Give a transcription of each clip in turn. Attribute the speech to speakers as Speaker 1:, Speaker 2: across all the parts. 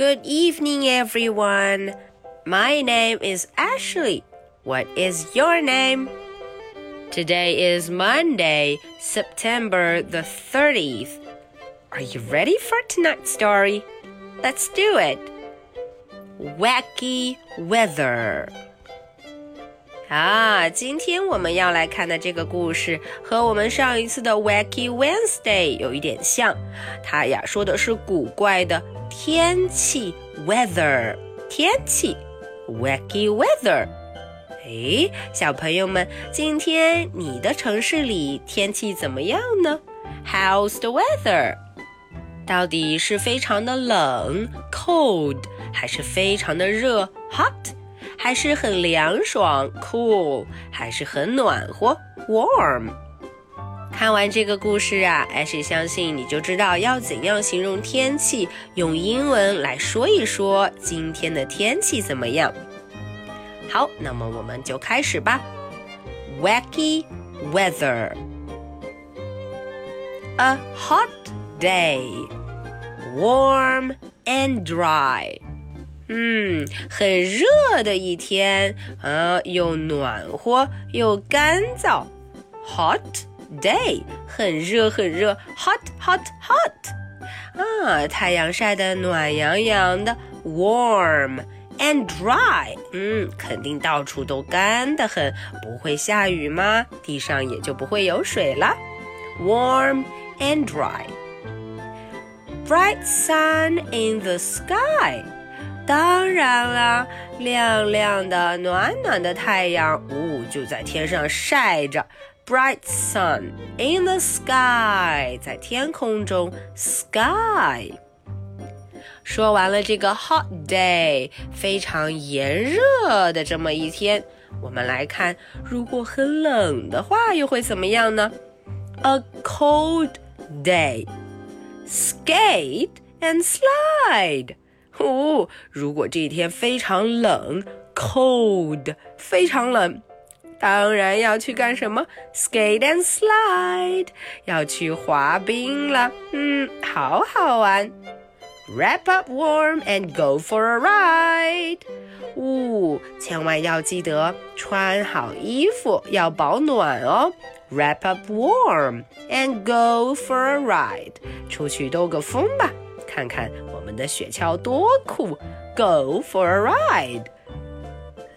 Speaker 1: Good evening, everyone. My name is Ashley. What is your name? Today is Monday, September the 30th. Are you ready for tonight's story? Let's do it. Wacky weather. 啊，今天我们要来看的这个故事和我们上一次的 Wacky Wednesday 有一点像，它呀说的是古怪的天气 weather 天气 Wacky weather。哎，小朋友们，今天你的城市里天气怎么样呢？How's the weather？到底是非常的冷 cold，还是非常的热 hot？还是很凉爽，cool，还是很暖和，warm。看完这个故事啊，艾希相信你就知道要怎样形容天气，用英文来说一说今天的天气怎么样。好，那么我们就开始吧。Wacky weather. A hot day, warm and dry. 嗯，很热的一天啊，又暖和又干燥，hot day，很热很热，hot hot hot，啊，太阳晒得暖洋洋的，warm and dry，嗯，肯定到处都干得很，不会下雨吗？地上也就不会有水了，warm and dry，bright sun in the sky。当然了，亮亮的、暖暖的太阳，呜，就在天上晒着。Bright sun in the sky，在天空中，sky。说完了这个 hot day，非常炎热的这么一天，我们来看，如果很冷的话，又会怎么样呢？A cold day，skate and slide。 哦，如果这一天非常冷，cold，非常冷，当然要去干什么？skate and slide，要去滑冰了。嗯，好好玩。Wrap up warm and go for a ride。呜，千万要记得穿好衣服，要保暖哦。Wrap up warm and go for a ride，出去兜个风吧。 看看我们的雪橇多酷！Go for a ride.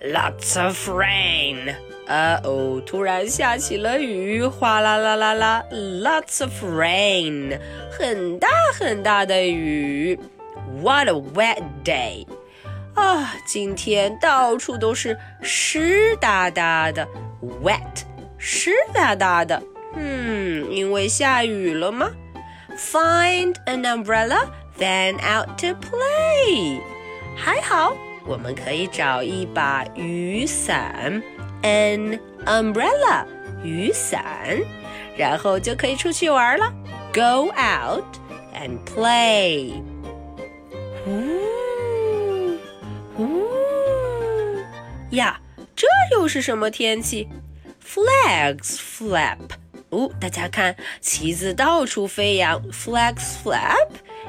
Speaker 1: Lots of rain. 啊哦，突然下起了雨，哗啦啦啦啦！Lots of rain，很大很大的雨。What a wet day！啊，今天到处都是湿哒哒的，wet，湿哒哒的。嗯，因为下雨了吗？Find an umbrella Then out to play，还好我们可以找一把雨伞，an umbrella，雨伞，然后就可以出去玩了。Go out and play。呜呜呀，这又是什么天气？Flags flap。哦，大家看，旗子到处飞扬，flags flap。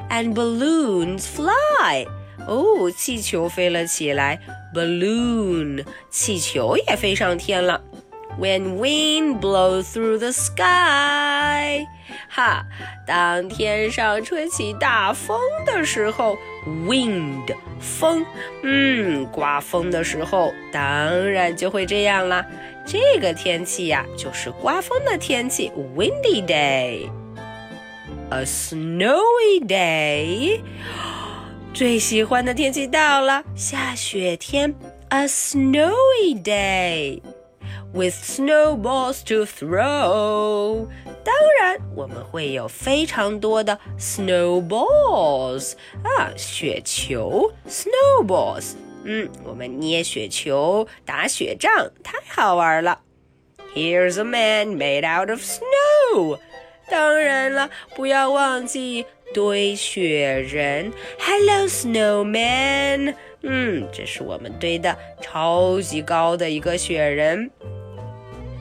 Speaker 1: and balloons fly. 哦，气球飞了起来，balloon 气球也飞上天了。When wind blows through the sky，哈，当天上吹起大风的时候，wind 风，嗯，刮风的时候，当然就会这样啦。这个天气呀，就是刮风的天气，windy day。 A snowy day，最喜欢的天气到了，下雪天。A snowy day with snowballs to throw。当然，我们会有非常多的 snowballs 啊，雪球 snowballs。嗯，我们捏雪球、打雪仗，太好玩了。Here's a man made out of snow。当然了，不要忘记堆雪人。Hello, snowman。嗯，这是我们堆的超级高的一个雪人。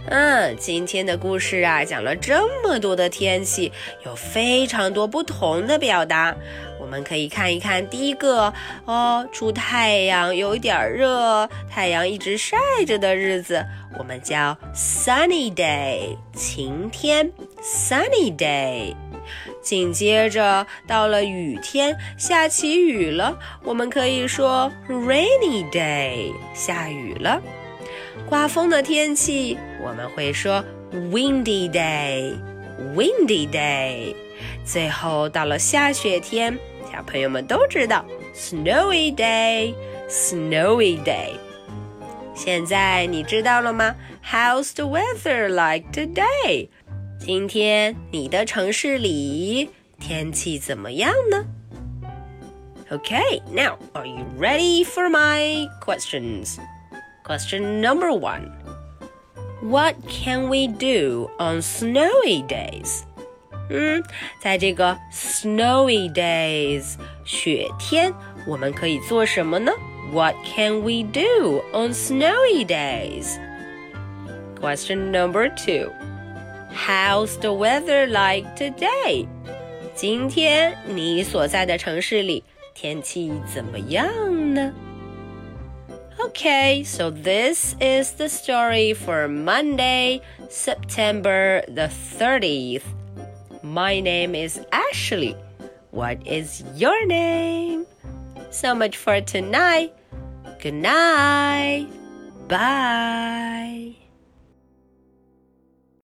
Speaker 1: 嗯，今天的故事啊，讲了这么多的天气，有非常多不同的表达。我们可以看一看第一个哦，出太阳，有一点热，太阳一直晒着的日子，我们叫 sunny day，晴天，sunny day。紧接着到了雨天，下起雨了，我们可以说 rainy day，下雨了。刮风的天气，我们会说 windy day，windy day。最后到了下雪天，小朋友们都知道 snowy day，snowy day。现在你知道了吗？How's the weather like today？今天你的城市里天气怎么样呢？Okay, now are you ready for my questions? Question number one What can we do on snowy days? 嗯，在这个 snowy days 雪天，我们可以做什么呢？What can we do on snowy days? Question number two How's the weather like today? 今天你所在的城市里天气怎么样呢？Okay, so this is the story for Monday, September the 30th. My name is Ashley. What is your name? So much for tonight. Good night. Bye.